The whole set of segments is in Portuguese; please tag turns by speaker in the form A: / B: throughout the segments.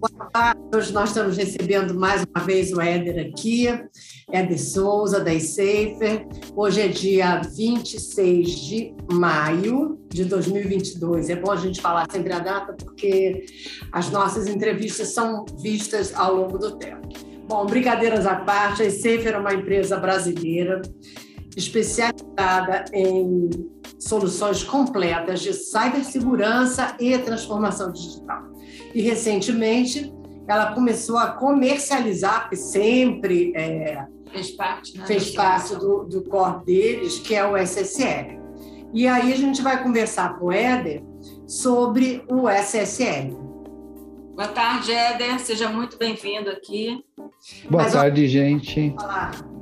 A: Boa tarde. Hoje nós estamos recebendo mais uma vez o Éder aqui, Éder Souza, da eSafer. Hoje é dia 26 de maio de 2022. É bom a gente falar sempre a data, porque as nossas entrevistas são vistas ao longo do tempo. Bom, brincadeiras à parte, a eSafer é uma empresa brasileira especializada em soluções completas de cibersegurança e transformação digital. E recentemente ela começou a comercializar, que sempre é,
B: fez parte, né,
A: fez parte do, do core deles, que é o SSL. E aí a gente vai conversar com o Éder sobre o SSL.
B: Boa tarde, Éder. Seja muito bem-vindo aqui.
C: Boa Mas, tarde, ó, gente.
A: Falar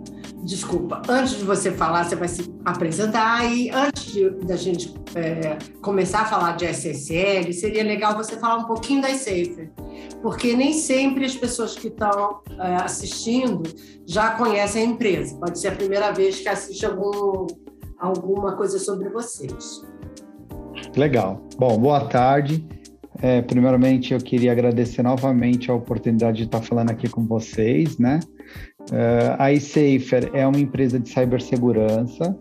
A: desculpa, antes de você falar, você vai se apresentar e antes de, da gente é, começar a falar de SSL, seria legal você falar um pouquinho da Safer, porque nem sempre as pessoas que estão é, assistindo já conhecem a empresa. Pode ser a primeira vez que assiste algum, alguma coisa sobre vocês.
C: Legal. Bom, boa tarde. É, primeiramente, eu queria agradecer novamente a oportunidade de estar falando aqui com vocês, né? Uh, a iSafer é uma empresa de cibersegurança.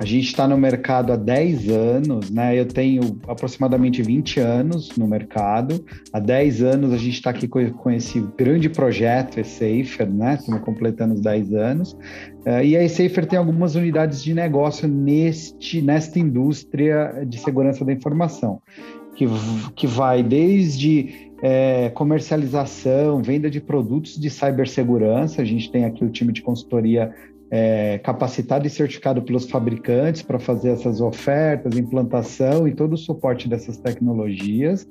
C: A gente está no mercado há 10 anos, né? Eu tenho aproximadamente 20 anos no mercado. Há 10 anos a gente está aqui com, com, esse grande projeto eSafer, né? Estamos completando os 10 anos. Uh, e a eSafer tem algumas unidades de negócio neste, nesta indústria de segurança da informação, que, que vai desde é, comercialização, venda de produtos de cibersegurança. A gente tem aqui o time de consultoria é, capacitado e certificado pelos fabricantes para fazer essas ofertas, implantação e todo o suporte dessas tecnologias.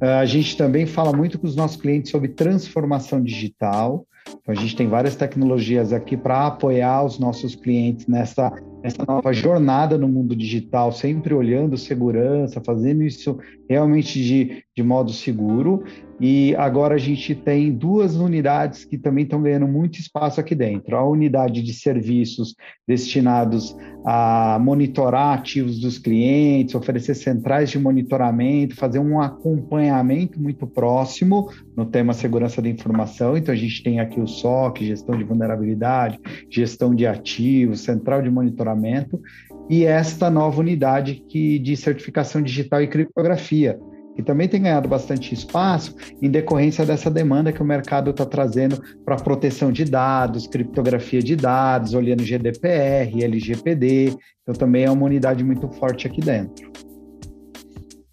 C: A gente também fala muito com os nossos clientes sobre transformação digital. Então, a gente tem várias tecnologias aqui para apoiar os nossos clientes nessa, nessa nova jornada no mundo digital, sempre olhando segurança, fazendo isso realmente de, de modo seguro. E agora a gente tem duas unidades que também estão ganhando muito espaço aqui dentro. A unidade de serviços destinados a monitorar ativos dos clientes, oferecer centrais de monitoramento, fazer um acompanhamento muito próximo no tema segurança da informação. Então a gente tem aqui o SOC, gestão de vulnerabilidade, gestão de ativos, central de monitoramento e esta nova unidade que de certificação digital e criptografia que também tem ganhado bastante espaço em decorrência dessa demanda que o mercado está trazendo para proteção de dados, criptografia de dados, olhando GDPR, LGPD. Então, também é uma unidade muito forte aqui dentro.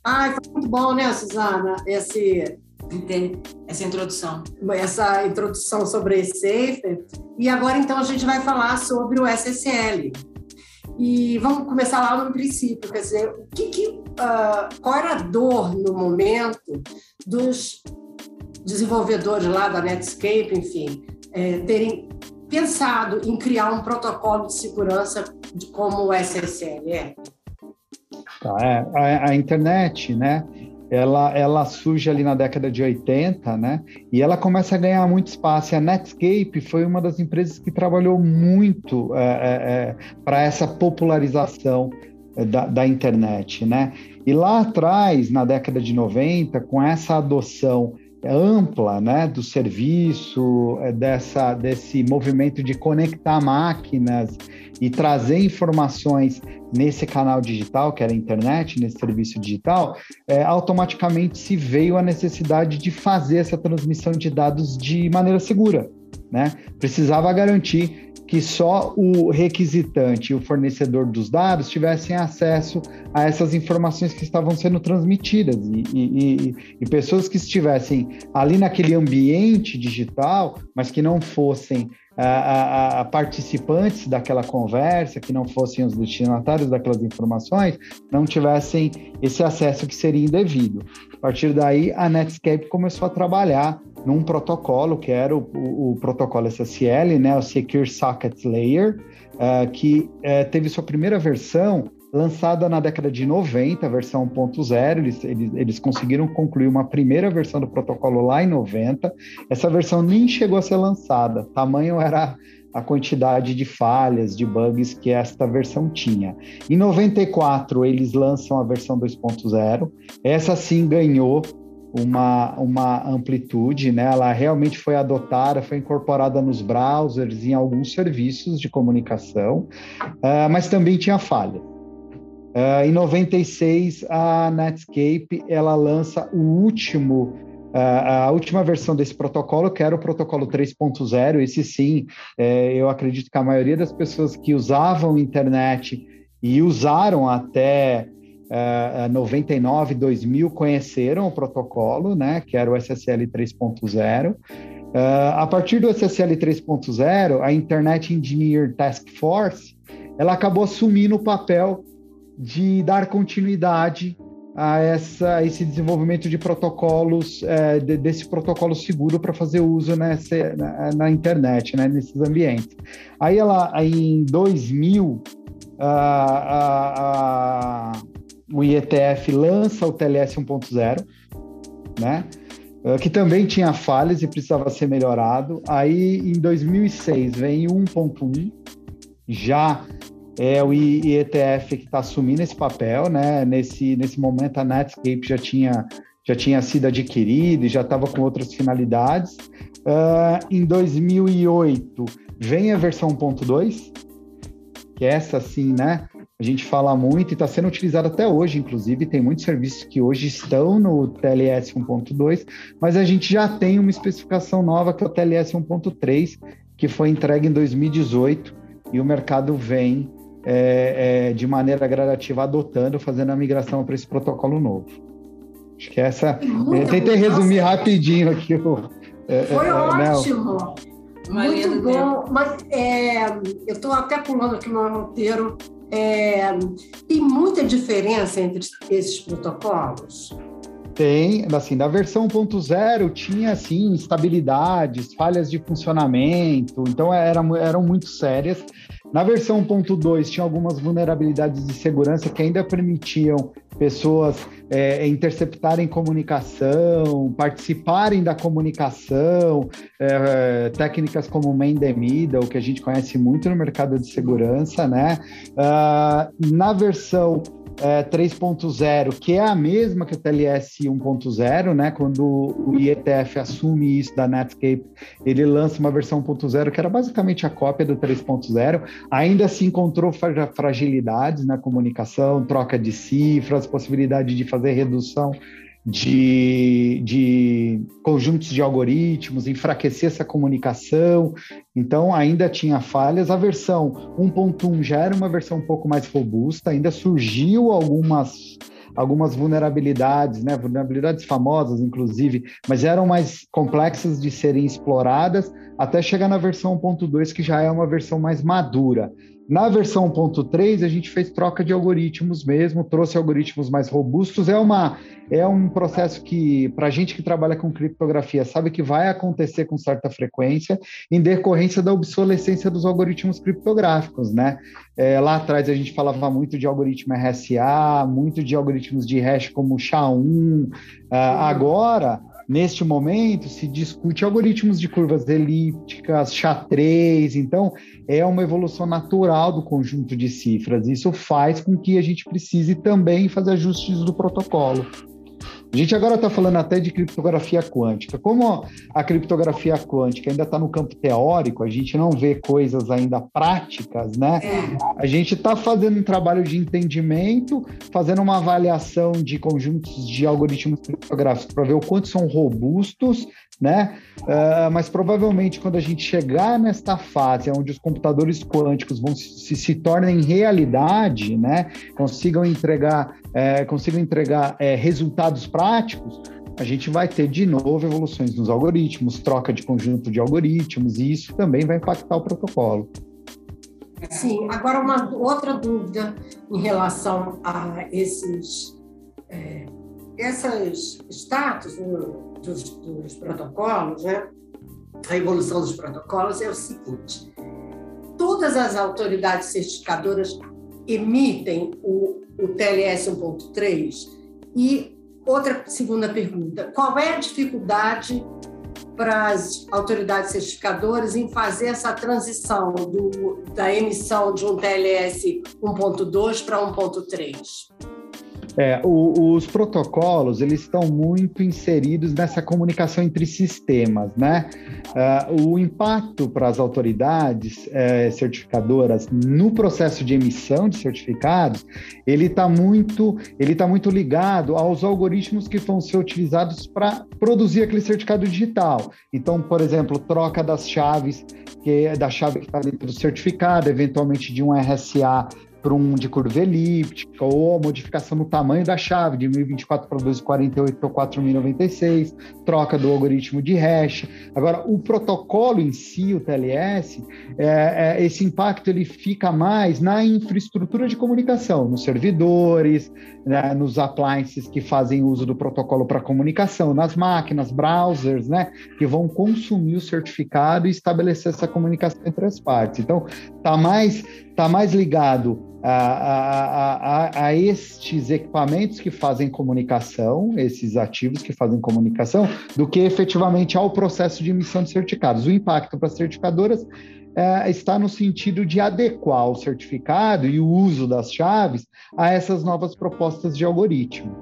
A: Ah, foi muito bom, né, Suzana? Esse,
B: essa introdução.
A: Essa introdução sobre esse safe. E agora, então, a gente vai falar sobre o SSL. E vamos começar lá no princípio, quer dizer, o que, que uh, qual era a dor no momento dos desenvolvedores lá da Netscape, enfim, é, terem pensado em criar um protocolo de segurança de, como o SSL é?
C: Tá, é a, a internet, né? Ela, ela surge ali na década de 80, né? E ela começa a ganhar muito espaço. E a Netscape foi uma das empresas que trabalhou muito é, é, é para essa popularização é, da, da, internet, né? E lá atrás, na década de 90, com essa adoção ampla, né, do serviço, é, dessa, desse movimento de conectar máquinas e trazer informações nesse canal digital, que era a internet, nesse serviço digital, é, automaticamente se veio a necessidade de fazer essa transmissão de dados de maneira segura. Né? Precisava garantir que só o requisitante e o fornecedor dos dados tivessem acesso a essas informações que estavam sendo transmitidas e, e, e, pessoas que estivessem ali naquele ambiente digital, mas que não fossem a, a, participantes daquela conversa, que não fossem os destinatários daquelas informações, não tivessem esse acesso que seria indevido. A partir daí, a Netscape começou a trabalhar num protocolo que era o, o, o protocolo SSL, né, o Secure Socket Layer, uh, que uh, teve sua primeira versão lançada na década de 90, a versão 1.0, eles, eles, eles conseguiram concluir uma primeira versão do protocolo lá em 90. Essa versão nem chegou a ser lançada, tamanho era a quantidade de falhas, de bugs que esta versão tinha. Em 94, eles lançam a versão 2.0, essa sim ganhou uma, uma amplitude, né? Ela realmente foi adotada, foi incorporada nos browsers, em alguns serviços de comunicação, uh, mas também tinha falha. Uh, em 96, a Netscape ela lança o último a última versão desse protocolo, que era o protocolo 3.0, esse sim, é, eu acredito que a maioria das pessoas que usavam internet e usaram até uh, 99, 2000 conheceram o protocolo, né, que era o SSL 3.0. Uh, a partir do SSL 3.0, a Internet Engineer Task Force, ela acabou assumindo o papel de dar continuidade a essa, esse desenvolvimento de protocolos, é, de, desse protocolo seguro para fazer uso nessa, na, na, internet, né, nesses ambientes. Aí ela, aí em 2000, a, a, o IETF lança o TLS 1.0, né, eh, que também tinha falhas e precisava ser melhorado. Aí em 2006 vem o 1.1, já é o IETF que está assumindo esse papel, né? Nesse, nesse momento a Netscape já tinha, já tinha sido adquirida e já estava com outras finalidades. Uh, em 2008 vem a versão 1.2, que é essa sim, né? A gente fala muito e está sendo utilizado até hoje, inclusive, tem muitos serviços que hoje estão no TLS 1.2, mas a gente já tem uma especificação nova que é o TLS 1.3, que foi entregue em 2018 e o mercado vem é, é, de maneira gradativa adotando, fazendo a migração para esse protocolo novo. Acho que essa. É, tentei resumir rapidinho aqui o.
A: É, Foi é, ótimo. Né? Muito bom. Mas eu estou até pulando aqui no roteiro. tem muita diferença entre esses protocolos?
C: Tem, assim, na versão 1.0 tinha, assim, instabilidades, falhas de funcionamento, então era, eram muito sérias. Na versão 1.2 tinha algumas vulnerabilidades de segurança que ainda permitiam pessoas é, interceptarem comunicação, participarem da comunicação, é, técnicas como man the middle, que a gente conhece muito no mercado de segurança, né? Uh, na versão é, 3.0, que é a mesma que o TLS 1.0, né? Quando o IETF assume isso da Netscape, ele lança uma versão 1.0 que era basicamente a cópia do 3.0. Ainda se encontrou fragilidades na comunicação, troca de cifras, possibilidade de fazer redução de, de conjuntos de algoritmos, enfraquecer essa comunicação. Então, ainda tinha falhas. A versão 1.1 já era uma versão um pouco mais robusta, ainda surgiu algumas algumas vulnerabilidades, né, vulnerabilidades famosas, inclusive, mas eram mais complexas de serem exploradas até chegar na versão 1.2, que já é uma versão mais madura. Na versão 1.3, a gente fez troca de algoritmos mesmo, trouxe algoritmos mais robustos. É, uma, é um processo que, para a gente que trabalha com criptografia, sabe que vai acontecer com certa frequência, em decorrência da obsolescência dos algoritmos criptográficos, né? É, lá atrás a gente falava muito de algoritmo RSA, muito de algoritmos de hash como SHA-1. Uh, agora Neste momento, se discute algoritmos de curvas elípticas, SHA-3, então é uma evolução natural do conjunto de cifras. Isso faz com que a gente precise também fazer ajustes do protocolo. A gente agora está falando até de criptografia quântica. Como a criptografia quântica ainda está no campo teórico, a gente não vê coisas ainda práticas, né? É. A gente está fazendo um trabalho de entendimento, fazendo uma avaliação de conjuntos de algoritmos criptográficos para ver o quanto são robustos né? Uh, mas provavelmente quando a gente chegar nesta fase onde os computadores quânticos vão se, se tornem realidade, né? Consigam entregar, é, consigam entregar é, resultados práticos, a gente vai ter de novo evoluções nos algoritmos, troca de conjunto de algoritmos, e isso também vai impactar o protocolo.
A: Sim, agora uma outra dúvida em relação a esses, é, esses status dos, dos protocolos, né? a evolução dos protocolos é o seguinte: todas as autoridades certificadoras emitem o, o TLS 1.3 e outra segunda pergunta: qual é a dificuldade para as autoridades certificadoras em fazer essa transição do, da emissão de um TLS 1.2 para 1.3?
C: É, o, os protocolos eles estão muito inseridos nessa comunicação entre sistemas, né? Uh, o impacto para as autoridades é, certificadoras no processo de emissão de certificados, ele está muito, ele tá muito ligado aos algoritmos que vão ser utilizados para produzir aquele certificado digital. Então, por exemplo, troca das chaves, que é da chave que está dentro do certificado, eventualmente de um RSA um de curva elíptica, ou a modificação no tamanho da chave, de 1024 para 1248 para 4096, troca do algoritmo de hash. Agora, o protocolo em si, o TLS, é, é, esse impacto ele fica mais na infraestrutura de comunicação, nos servidores, né, nos appliances que fazem uso do protocolo para comunicação, nas máquinas, browsers, né, que vão consumir o certificado e estabelecer essa comunicação entre as partes. Então, está mais, tá mais ligado a, a, a, estes equipamentos que fazem comunicação, esses ativos que fazem comunicação, do que efetivamente ao processo de emissão de certificados. O impacto para as certificadoras é, está no sentido de adequar o certificado e o uso das chaves a essas novas propostas de algoritmo.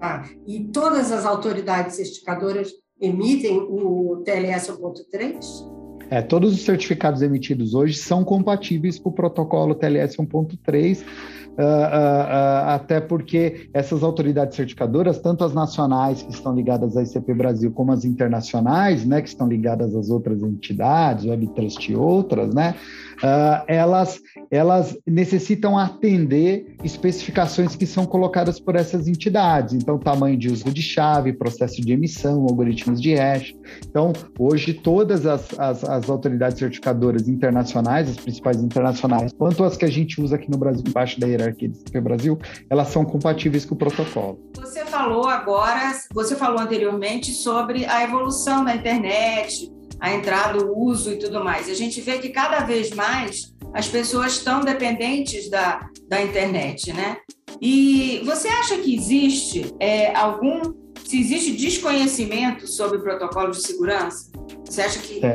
A: Ah, e todas as autoridades certificadoras emitem o TLS 1.3?
C: É, todos os certificados emitidos hoje são compatíveis com o protocolo TLS 1.3, uh, uh, uh, até porque essas autoridades certificadoras, tanto as nacionais que estão ligadas à ICP Brasil, como as internacionais, né, que estão ligadas às outras entidades, WebTrust e outras, né, uh, elas, elas necessitam atender especificações que são colocadas por essas entidades. Então, tamanho de uso de chave, processo de emissão, algoritmos de hash. Então, hoje, todas as, as, as autoridades certificadoras internacionais, as principais internacionais, quanto as que a gente usa aqui no Brasil, embaixo da hierarquia do CP Brasil, elas são compatíveis com o protocolo.
B: Você falou agora, você falou anteriormente sobre a evolução da internet, a entrada, o uso e tudo mais. A gente vê que cada vez mais as pessoas estão dependentes da, da internet, né? E você acha que existe é, algum, se existe desconhecimento sobre o protocolo de segurança? Você acha que é.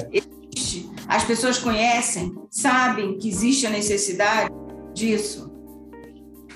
B: Existe? As pessoas conhecem, sabem que existe a necessidade disso?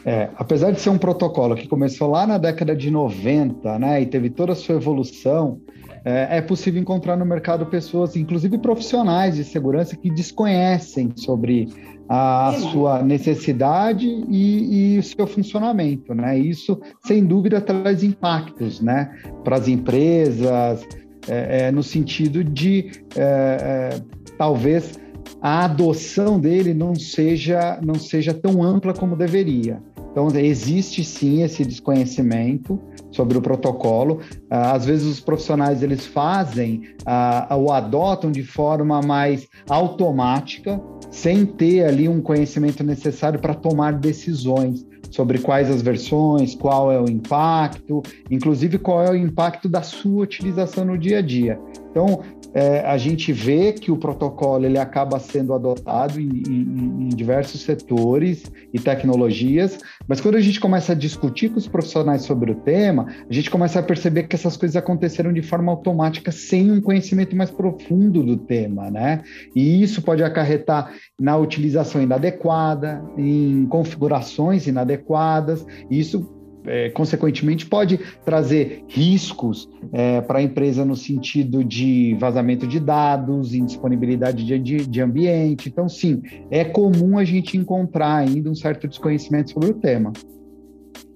C: É, apesar de ser um protocolo que começou lá na década de 90, né, e teve toda a sua evolução, é, é, possível encontrar no mercado pessoas, inclusive profissionais de segurança, que desconhecem sobre a sua necessidade e, e o seu funcionamento, né? Isso, sem dúvida, traz impactos, né, para as empresas, é, é, no sentido de é, é, talvez a adoção dele não seja não seja tão ampla como deveria. Então, existe sim esse desconhecimento sobre o protocolo. Ah, às vezes, os profissionais eles fazem uh, ou adotam de forma mais automática, sem ter ali um conhecimento necessário para tomar decisões sobre quais as versões, qual é o impacto, inclusive qual é o impacto da sua utilização no dia a dia. Então, é, a gente vê que o protocolo ele acaba sendo adotado em, em, em, diversos setores e tecnologias, mas quando a gente começa a discutir com os profissionais sobre o tema, a gente começa a perceber que essas coisas aconteceram de forma automática sem um conhecimento mais profundo do tema, né? E isso pode acarretar na utilização inadequada, em configurações inadequadas, e isso é, consequentemente, pode trazer riscos é, para a empresa no sentido de vazamento de dados, indisponibilidade de, de, de, ambiente. Então, sim, é comum a gente encontrar ainda um certo desconhecimento sobre o tema.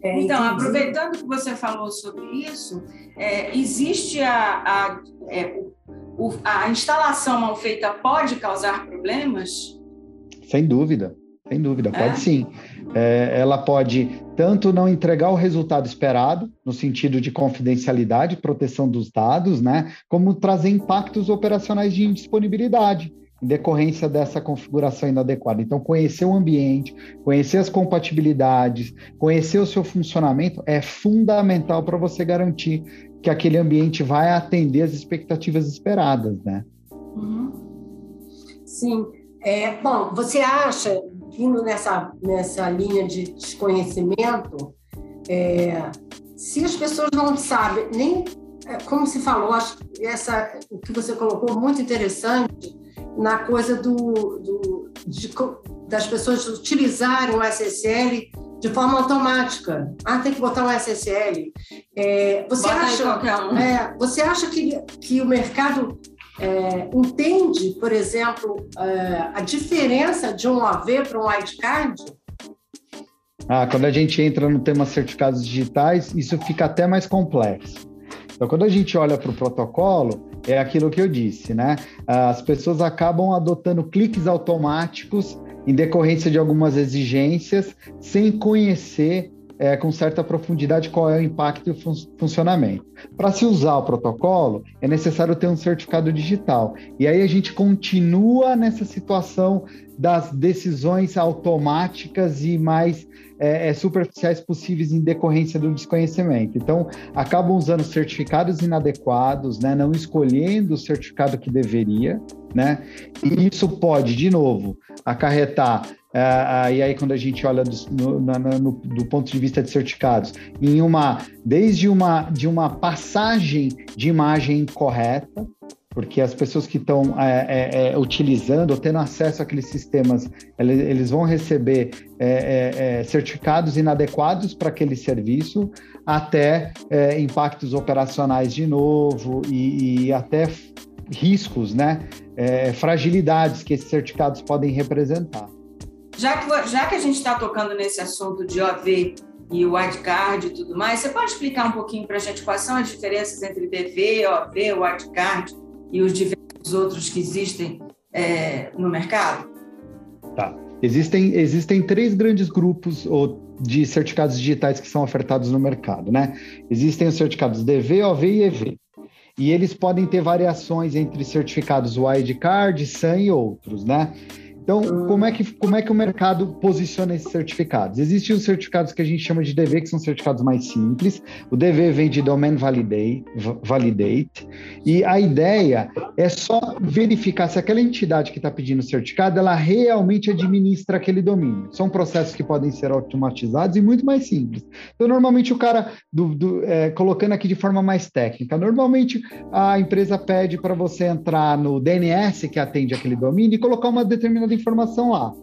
B: É, então, aproveitando que você falou sobre isso, é, existe a, a, é, o, a instalação mal feita pode causar problemas?
C: Sem dúvida, sem dúvida, pode é? sim. É, ela pode tanto não entregar o resultado esperado, no sentido de confidencialidade, proteção dos dados, né, como trazer impactos operacionais de indisponibilidade em decorrência dessa configuração inadequada. Então, conhecer o ambiente, conhecer as compatibilidades, conhecer o seu funcionamento é fundamental para você garantir que aquele ambiente vai atender as expectativas esperadas, né?
A: Uhum. Sim. É, bom, você acha indo nessa, nessa linha de desconhecimento, é, se as pessoas não sabem, nem é, como se falou, acho que essa, o que você colocou muito interessante na coisa do, do de, das pessoas utilizarem o SSL de forma automática. Ah, tem que botar um SSL. É, você, acha, um. é, você acha que, que o mercado é, entende, por exemplo, é, a diferença de um AV para um wildcard?
C: Ah, quando a gente entra no tema certificados digitais, isso fica até mais complexo. Então, quando a gente olha para o protocolo, é aquilo que eu disse, né? As pessoas acabam adotando cliques automáticos em decorrência de algumas exigências, sem conhecer é, com certa profundidade qual é o impacto e o fun funcionamento. Para se usar o protocolo, é necessário ter um certificado digital. E aí a gente continua nessa situação das decisões automáticas e mais é, é, superficiais possíveis em decorrência do desconhecimento. Então, acabam usando certificados inadequados, né, não escolhendo o certificado que deveria, né? E isso pode, de novo, acarretar E aí, quando a gente olha do, no, no, do, ponto de vista de certificados, em uma desde uma de uma passagem de imagem correta, porque as pessoas que estão é, é, é, utilizando ou tendo acesso àqueles sistemas, eles, vão receber é, é, é, certificados inadequados para aquele serviço, até impactos operacionais de novo e, e até riscos, né? fragilidades que esses certificados podem representar.
B: Já que, já que a gente está tocando nesse assunto de OV e wildcard e tudo mais, você pode explicar um pouquinho para a gente quais são as diferenças entre DV, OV, wildcard e os diversos outros que existem é, no mercado?
C: Tá. Existem, existem três grandes grupos de certificados digitais que são ofertados no mercado, né? Existem os certificados DV, OV e EV. E eles podem ter variações entre certificados wildcard, SAM e outros, né? Então, como é, que, como é que o mercado posiciona esses certificados? Existem os certificados que a gente chama de DV, que são certificados mais simples. O DV vem de Domain Validate, validate e a ideia é só verificar se aquela entidade que está pedindo o certificado, ela realmente administra aquele domínio. São processos que podem ser automatizados e muito mais simples. Então, normalmente o cara, do, do, é, colocando aqui de forma mais técnica, normalmente a empresa pede para você entrar no DNS que atende aquele domínio e colocar uma determinada informação lá.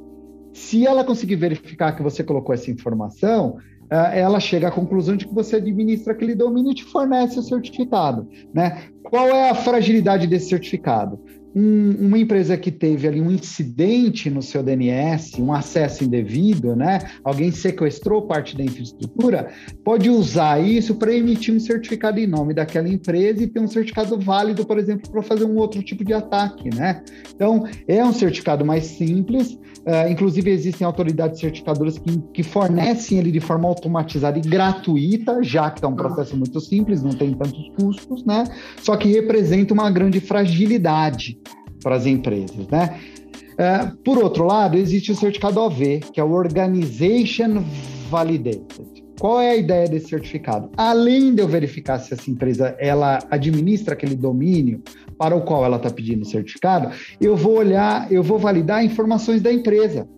C: Se ela conseguir verificar que você colocou essa informação, eh, ela chega à conclusão de que você administra aquele domínio e te fornece o certificado. Né? Qual é a fragilidade desse certificado? Um, uma empresa que teve ali um incidente no seu DNS, um acesso indevido, né? Alguém sequestrou parte da infraestrutura, pode usar isso para emitir um certificado em nome daquela empresa e ter um certificado válido, por exemplo, para fazer um outro tipo de ataque, né? Então, é um certificado mais simples, uh, inclusive existem autoridades certificadoras que, que fornecem ele de forma automatizada e gratuita, já que é um processo muito simples, não tem tantos custos, né? Só que representa uma grande fragilidade para as empresas, né? Uh, por outro lado, existe o certificado OV, que é o Organization Validated. Qual é a ideia desse certificado? Além de eu verificar se essa empresa ela administra aquele domínio para o qual ela está pedindo o certificado, eu vou olhar, eu vou validar informações da empresa.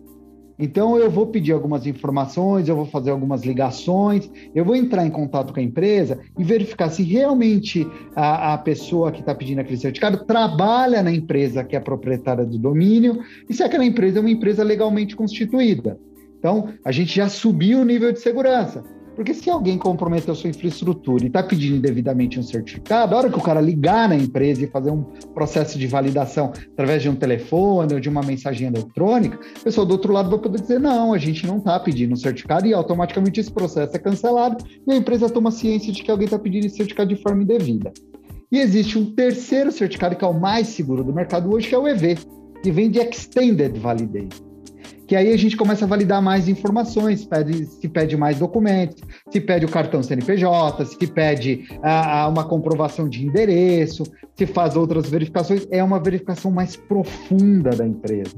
C: Então, eu vou pedir algumas informações, eu vou fazer algumas ligações, eu vou entrar em contato com a empresa e verificar se realmente a, a pessoa que está pedindo aquele certificado trabalha na empresa que é proprietária do domínio e se aquela empresa é uma empresa legalmente constituída. Então, a gente já subiu o nível de segurança. Porque se alguém comprometeu sua infraestrutura e está pedindo indevidamente um certificado, a hora que o cara ligar na empresa e fazer um processo de validação através de um telefone ou de uma mensagem eletrônica, a pessoa do outro lado vai poder dizer: não, a gente não está pedindo um certificado e automaticamente esse processo é cancelado e a empresa toma ciência de que alguém está pedindo esse certificado de forma indevida. E existe um terceiro certificado que é o mais seguro do mercado hoje, que é o EV, que vem de Extended Validation que aí a gente começa a validar mais informações, pede, se pede mais documentos, se pede o cartão CNPJ, se pede ah, uma comprovação de endereço, se faz outras verificações, é uma verificação mais profunda da empresa.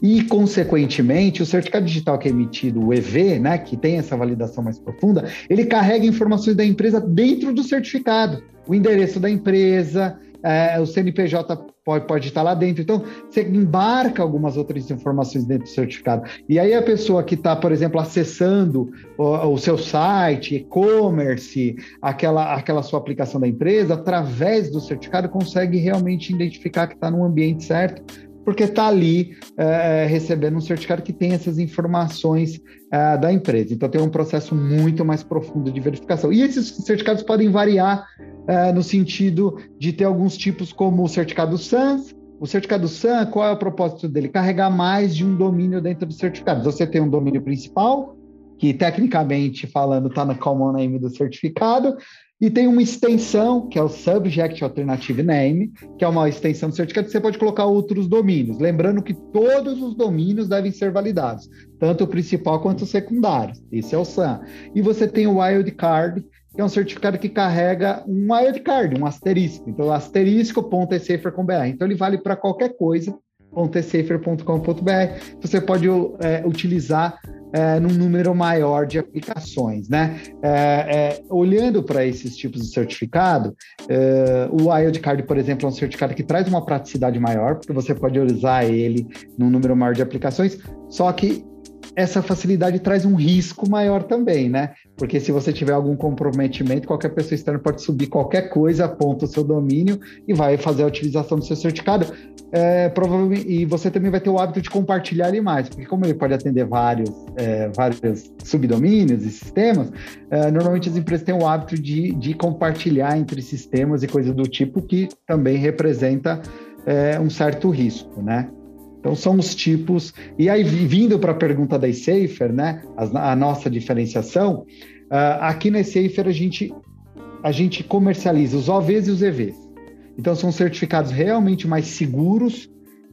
C: E, consequentemente, o certificado digital que é emitido, o EV, né, que tem essa validação mais profunda, ele carrega informações da empresa dentro do certificado. O endereço da empresa, é, o CNPJ pode, pode estar lá dentro. Então, você embarca algumas outras informações dentro do certificado. E aí a pessoa que está, por exemplo, acessando o, o seu site, e-commerce, aquela, aquela sua aplicação da empresa, através do certificado, consegue realmente identificar que está no ambiente certo porque está ali é, recebendo um certificado que tem essas informações é, da empresa. Então tem um processo muito mais profundo de verificação. E esses certificados podem variar é, no sentido de ter alguns tipos como o certificado SANS, o certificado SAN, qual é o propósito dele? Carregar mais de um domínio dentro do certificado. Você tem um domínio principal, que tecnicamente falando está no common name do certificado, e tem uma extensão, que é o Subject Alternative Name, que é uma extensão do certificado que você pode colocar outros domínios. Lembrando que todos os domínios devem ser validados, tanto o principal quanto o secundário. Esse é o SAM. E você tem o Wildcard, que é um certificado que carrega um wildcard, um asterisco. Então, asterisco.esafer.br. Então, ele vale para qualquer coisa, .esafer.com.br. Você pode é, utilizar é, num número maior de aplicações, né? É, é, olhando para esses tipos de certificado, é, o Wildcard, por exemplo, é um certificado que traz uma praticidade maior, porque você pode usar ele num número maior de aplicações, só que essa facilidade traz um risco maior também, né? Porque se você tiver algum comprometimento, qualquer pessoa externa pode subir qualquer coisa, aponta o seu domínio e vai fazer a utilização do seu certificado. É, provavelmente, e você também vai ter o hábito de compartilhar ele mais, porque como ele pode atender vários, é, vários subdomínios e sistemas, é, normalmente as empresas têm o hábito de, de compartilhar entre sistemas e coisas do tipo, que também representa é, um certo risco, né? Então são os tipos. E aí, vindo para a pergunta da Safer, né? A, a nossa diferenciação, uh, aqui na Safer a gente, a gente comercializa os OVs e os EVs. Então são certificados realmente mais seguros.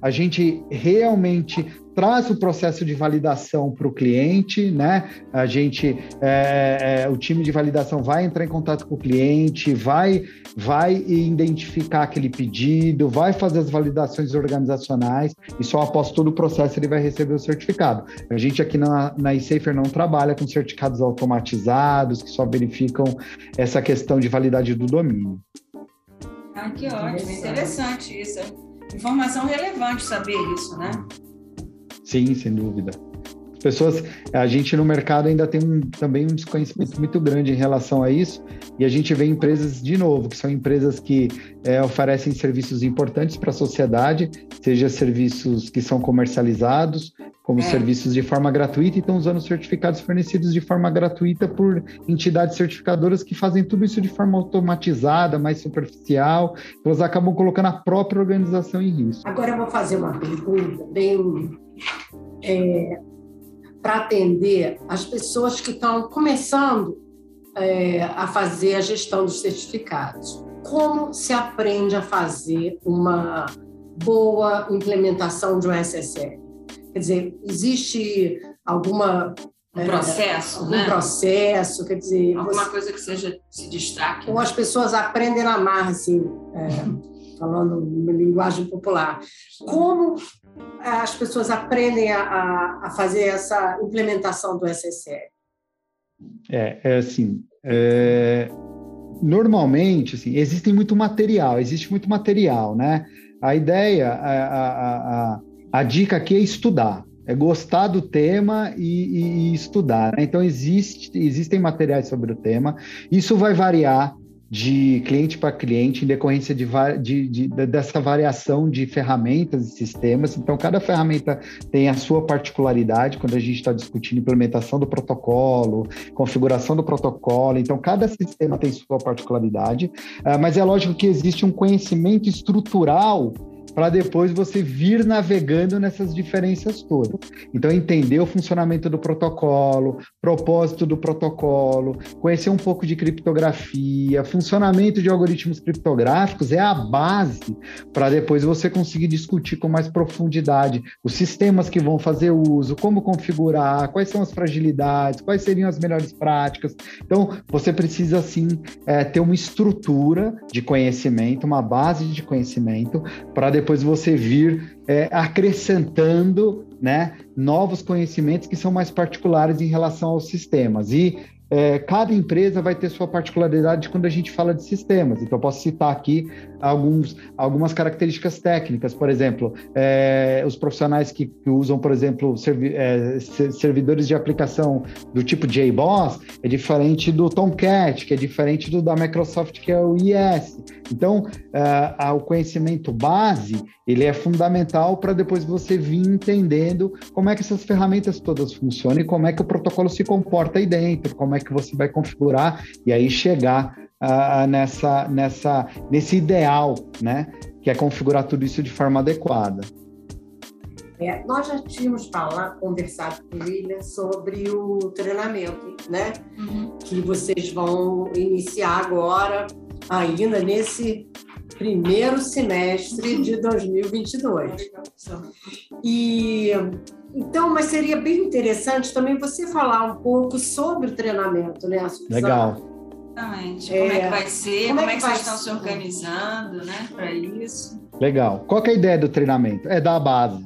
C: A gente realmente traz o processo de validação para o cliente, né? A gente, é, é, o time de validação vai entrar em contato com o cliente, vai, vai identificar aquele pedido, vai fazer as validações organizacionais e só após todo o processo ele vai receber o certificado. A gente aqui na, na eSafer não trabalha com certificados automatizados que só verificam essa questão de validade do domínio.
B: Ah, que ótimo, interessante isso. Informação relevante saber isso, né?
C: Sim, sem dúvida. Pessoas, a gente no mercado ainda tem um, também um desconhecimento muito grande em relação a isso, e a gente vê empresas, de novo, que são empresas que é, oferecem serviços importantes para a sociedade, seja serviços que são comercializados, como é. serviços de forma gratuita, e estão usando certificados fornecidos de forma gratuita por entidades certificadoras que fazem tudo isso de forma automatizada, mais superficial, elas acabam colocando a própria organização em risco.
A: Agora eu vou fazer uma pergunta bem é, para atender as pessoas que estão começando é, a fazer a gestão dos certificados. Como se aprende a fazer uma boa implementação de um SSL? Quer dizer, existe alguma
B: um é, processo,
A: algum
B: né?
A: processo, quer dizer,
B: alguma você... coisa que seja se destaque.
A: Ou né? as pessoas aprendem na marra, assim, é, falando uma linguagem popular. Como as pessoas aprendem a, a fazer essa implementação do SSL?
C: É, é assim, é, normalmente, assim, existe muito material, existe muito material, né? A ideia, a, a, a, dica aqui é estudar, é gostar do tema e, e estudar. Né? Então, existe, existem materiais sobre o tema, isso vai variar de cliente para cliente em decorrência de, de, de, dessa variação de ferramentas e sistemas. Então, cada ferramenta tem a sua particularidade quando a gente está discutindo implementação do protocolo, configuração do protocolo. Então, cada sistema tem sua particularidade, uh, mas é lógico que existe um conhecimento estrutural para depois você vir navegando nessas diferenças todas. Então, entender o funcionamento do protocolo, propósito do protocolo, conhecer um pouco de criptografia, funcionamento de algoritmos criptográficos é a base para depois você conseguir discutir com mais profundidade os sistemas que vão fazer uso, como configurar, quais são as fragilidades, quais seriam as melhores práticas. Então, você precisa, sim, é, ter uma estrutura de conhecimento, uma base de conhecimento, para depois depois você vir é, acrescentando né, novos conhecimentos que são mais particulares em relação aos sistemas. E é, cada empresa vai ter sua particularidade quando a gente fala de sistemas. Então, eu posso citar aqui alguns, algumas características técnicas. Por exemplo, é, os profissionais que, que, usam, por exemplo, servi é, servidores de aplicação do tipo JBoss é diferente do Tomcat, que é diferente do da Microsoft, que é o IS. Então, é, o conhecimento base ele é fundamental para depois você vir entendendo como é que essas ferramentas todas funcionam e como é que o protocolo se comporta aí dentro, como é que você vai configurar e aí chegar uh, nessa, nessa, nesse ideal, né? Que é configurar tudo isso de forma adequada.
A: É, nós já tínhamos falado, conversado com o William sobre o treinamento, né? Uhum. Que vocês vão iniciar agora, ainda nesse primeiro semestre de 2022. E então, mas seria bem interessante também você falar um pouco sobre o treinamento, né?
C: Legal.
B: Exatamente. Como é, é que vai ser? Como, é como é que, vocês estão se organizando, né, para isso?
C: Legal. Qual é a ideia do treinamento? É dar a base.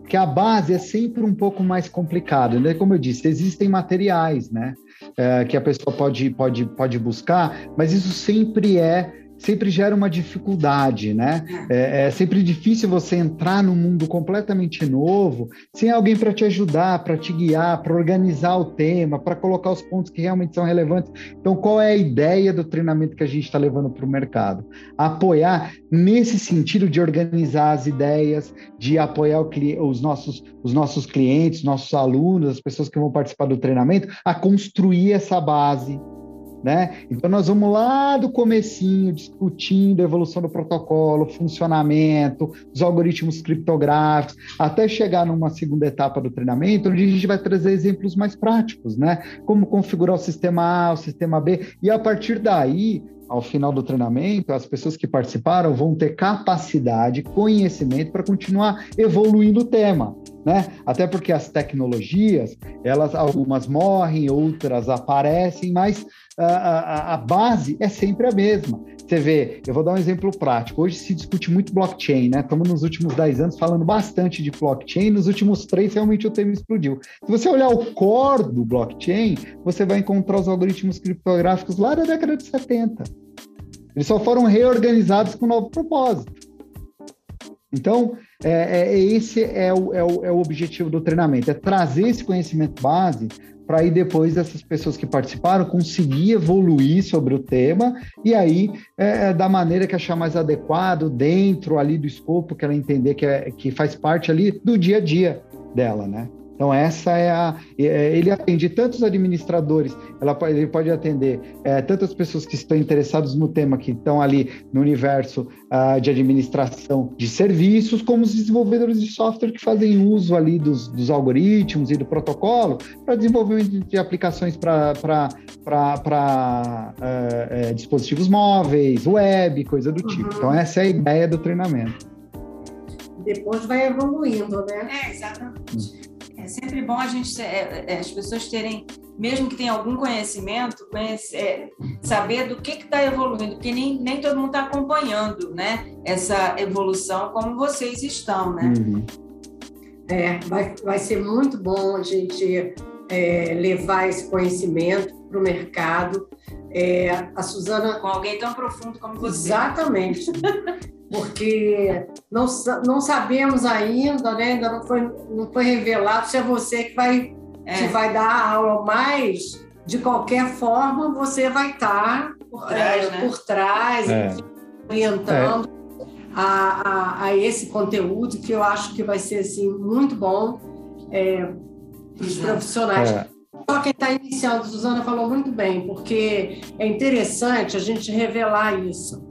C: Porque a base é sempre um pouco mais complicada, né? Como eu disse, existem materiais, né? É, que a pessoa pode, pode, pode buscar, mas isso sempre é sempre gera uma dificuldade, né? É, é sempre difícil você entrar num mundo completamente novo sem alguém para te ajudar, para te guiar, para organizar o tema, para colocar os pontos que realmente são relevantes. Então, qual é a ideia do treinamento que a gente está levando para o mercado? Apoiar nesse sentido de organizar as ideias, de apoiar os, nossos, os nossos clientes, nossos alunos, as pessoas que vão participar do treinamento, a construir essa base né? Então nós vamos lá do comecinho discutindo a evolução do protocolo, funcionamento, os algoritmos criptográficos, até chegar numa segunda etapa do treinamento, onde a gente vai trazer exemplos mais práticos, né? Como configurar o sistema A, o sistema B, e a partir daí ao final do treinamento, as pessoas que participaram vão ter capacidade, conhecimento para continuar evoluindo o tema, né? Até porque as tecnologias, elas algumas morrem, outras aparecem, mas a, a, base é sempre a mesma. Você vê, eu vou dar um exemplo prático. Hoje se discute muito blockchain, né? Estamos nos últimos 10 anos falando bastante de blockchain, nos últimos três realmente o tema explodiu. Se você olhar o core do blockchain, você vai encontrar os algoritmos criptográficos lá da década de 70. Eles só foram reorganizados com um novo propósito. Então, é, é, esse é o, é, o, é o objetivo do treinamento, é trazer esse conhecimento base para aí depois essas pessoas que participaram conseguir evoluir sobre o tema e aí é, é, da maneira que achar mais adequado dentro ali do escopo que ela entender que, é, que faz parte ali do dia a dia dela, né? Então, essa é a. É, ele atende tantos administradores, ela, ele pode atender é, tantas pessoas que estão interessadas no tema, que estão ali no universo uh, de administração de serviços, como os desenvolvedores de software que fazem uso ali dos, dos algoritmos e do protocolo para desenvolvimento de aplicações para uh, é, dispositivos móveis, web, coisa do tipo. Uhum. Então, essa é a ideia do treinamento.
A: Depois vai evoluindo, né?
B: É, exatamente. Hum. É sempre bom a gente, é, é, as pessoas terem, mesmo que tenham algum conhecimento, conhecer, é, saber do que está evoluindo, porque nem, nem todo mundo está acompanhando né, essa evolução como vocês estão, né? Uhum.
A: É, vai, vai ser muito bom a gente é, levar esse conhecimento para o mercado. É, a Suzana.
B: Com alguém tão profundo como você.
A: Exatamente. porque não, não sabemos ainda, né? ainda não foi, não foi revelado se é você que vai, é. que vai dar a aula, mas de qualquer forma você vai estar por trás, é, né? por trás é. orientando a, a, a, esse conteúdo que eu acho que vai ser assim, muito bom é, os profissionais. É. Só quem está iniciando, Suzana falou muito bem, porque é interessante a gente revelar isso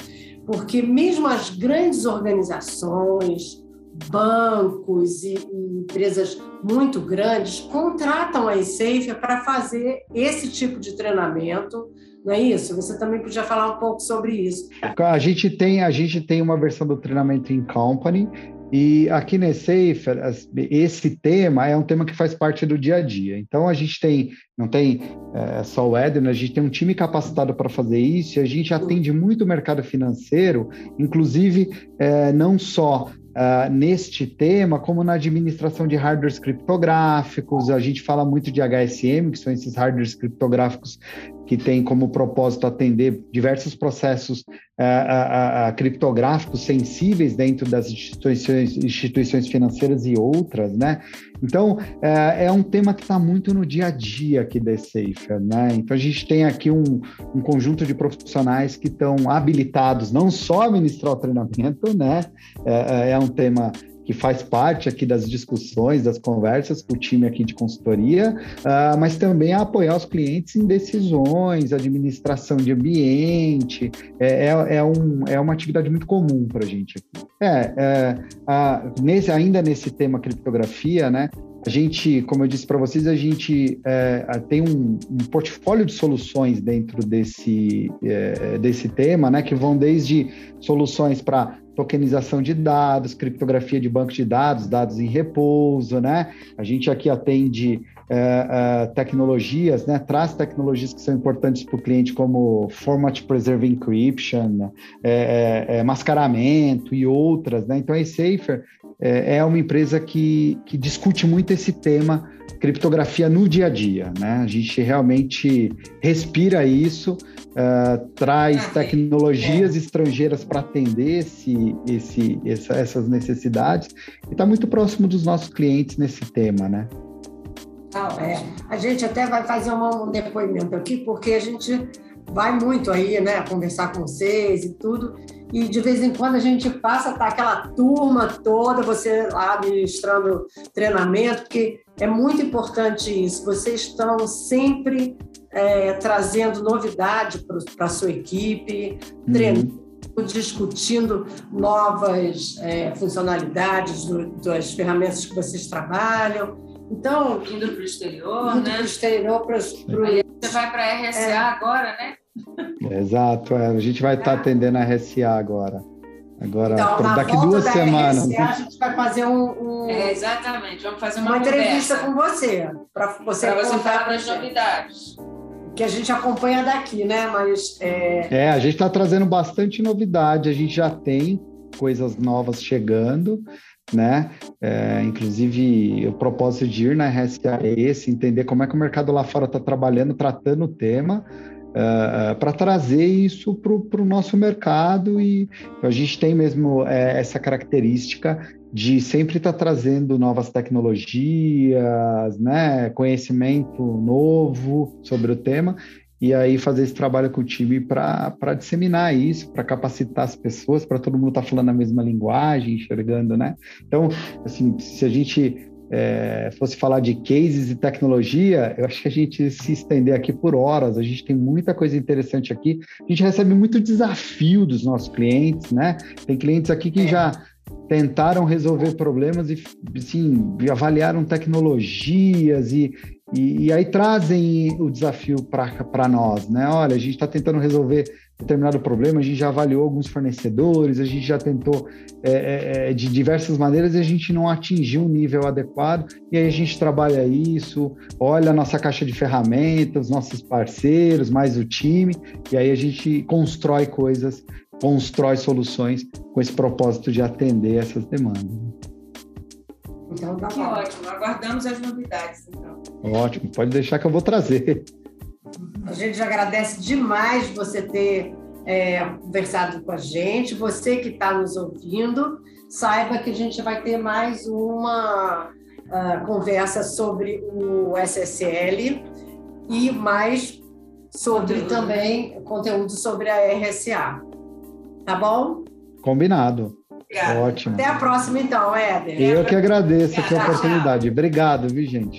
A: porque mesmo as grandes organizações, bancos e, empresas muito grandes contratam a eSafe para fazer esse tipo de treinamento. Não é isso? Você também podia falar um pouco sobre isso.
C: A gente tem, a gente tem uma versão do treinamento em company e aqui na Safer, esse tema é um tema que faz parte do dia a dia. Então, a gente tem, não tem é, só o Eden, a gente tem um time capacitado para fazer isso e a gente atende muito o mercado financeiro, inclusive é, não só uh, neste tema, como na administração de hardwares criptográficos. A gente fala muito de HSM, que são esses hardwares criptográficos que têm como propósito atender diversos processos uh, uh, criptográficos sensíveis dentro das instituições, instituições financeiras e outras, né? Então, é, é um tema que está muito no dia a dia aqui da Safer, né? Então, a gente tem aqui um, um conjunto de profissionais que estão habilitados não só a ministrar o treinamento, né? É, é, é um tema que faz parte aqui das discussões, das conversas com o time aqui de consultoria, uh, mas também a apoiar os clientes em decisões, administração de ambiente, é, é, é, um, é uma atividade muito comum para a gente aqui. É, é a, nesse, ainda nesse tema criptografia, né, a gente, como eu disse para vocês, a gente é, tem um, um, portfólio de soluções dentro desse, é, desse tema, né, que vão desde soluções para tokenização de dados, criptografia de banco de dados, dados em repouso, né? A gente aqui atende é, é, tecnologias, né? Traz tecnologias que são importantes para o cliente, como Format Preserve Encryption, é, é, é, mascaramento e outras, né? Então, a Safer é, é uma empresa que, que discute muito esse tema criptografia no dia a dia, né? A gente realmente respira isso, uh, traz ah, tecnologias estrangeiras para atender esse, esse, essa, essas necessidades e está muito próximo dos nossos clientes nesse tema, né?
A: É. A gente até vai fazer um depoimento aqui, porque a gente vai muito aí, né, conversar com vocês e tudo. E de vez em quando a gente passa, tá aquela turma toda, você lá ministrando treinamento, porque é muito importante isso. Vocês estão sempre é, trazendo novidade para a sua equipe, uhum. treinando discutindo novas é, funcionalidades do, das ferramentas que vocês trabalham. Então,
B: indo para o exterior,
A: indo né? para o exterior, para
B: você vai para a RSA é. agora, né?
C: Exato, é. a gente vai estar tá atendendo a RSA agora. Agora, então, daqui duas semanas.
A: RSA, a gente vai fazer um. um...
B: É, exatamente, vamos fazer uma,
A: uma entrevista com você. Para você,
B: pra você falar das novidades.
A: Que a gente acompanha daqui, né? Mas. É,
C: é a gente está trazendo bastante novidade, a gente já tem coisas novas chegando né? É, inclusive, o propósito de ir na RSA é esse, entender como é que o mercado lá fora está trabalhando, tratando o tema, uh, é, é, para trazer isso para o nosso mercado e a gente tem mesmo é, essa característica de sempre estar tá trazendo novas tecnologias, né, conhecimento novo sobre o tema e aí fazer esse trabalho com o time para disseminar isso, para capacitar as pessoas, para todo mundo estar tá falando a mesma linguagem, enxergando, né? Então, assim, se a gente é, fosse falar de cases e tecnologia, eu acho que a gente se estender aqui por horas, a gente tem muita coisa interessante aqui, a gente recebe muito desafio dos nossos clientes, né? Tem clientes aqui que é. já tentaram resolver problemas e, assim, avaliaram tecnologias e, e, e aí trazem o desafio para nós, né? Olha, a gente está tentando resolver determinado problema, a gente já avaliou alguns fornecedores, a gente já tentou é, é, é, de diversas maneiras e a gente não atingiu um nível adequado, e aí a gente trabalha isso, olha a nossa caixa de ferramentas, nossos parceiros, mais o time, e aí a gente constrói coisas, constrói soluções com esse propósito de atender essas demandas.
B: Então tá que bom. ótimo, aguardamos as novidades então.
C: Ótimo, pode deixar que eu vou trazer.
A: A gente agradece demais você ter é, conversado com a gente. Você que está nos ouvindo, saiba que a gente vai ter mais uma uh, conversa sobre o SSL e mais sobre conteúdo. também conteúdo sobre a RSA. Tá bom?
C: Combinado.
A: Obrigada.
C: Ótimo.
A: Até a próxima, então, Éder.
C: Eu que agradeço a oportunidade. Obrigado, viu, gente?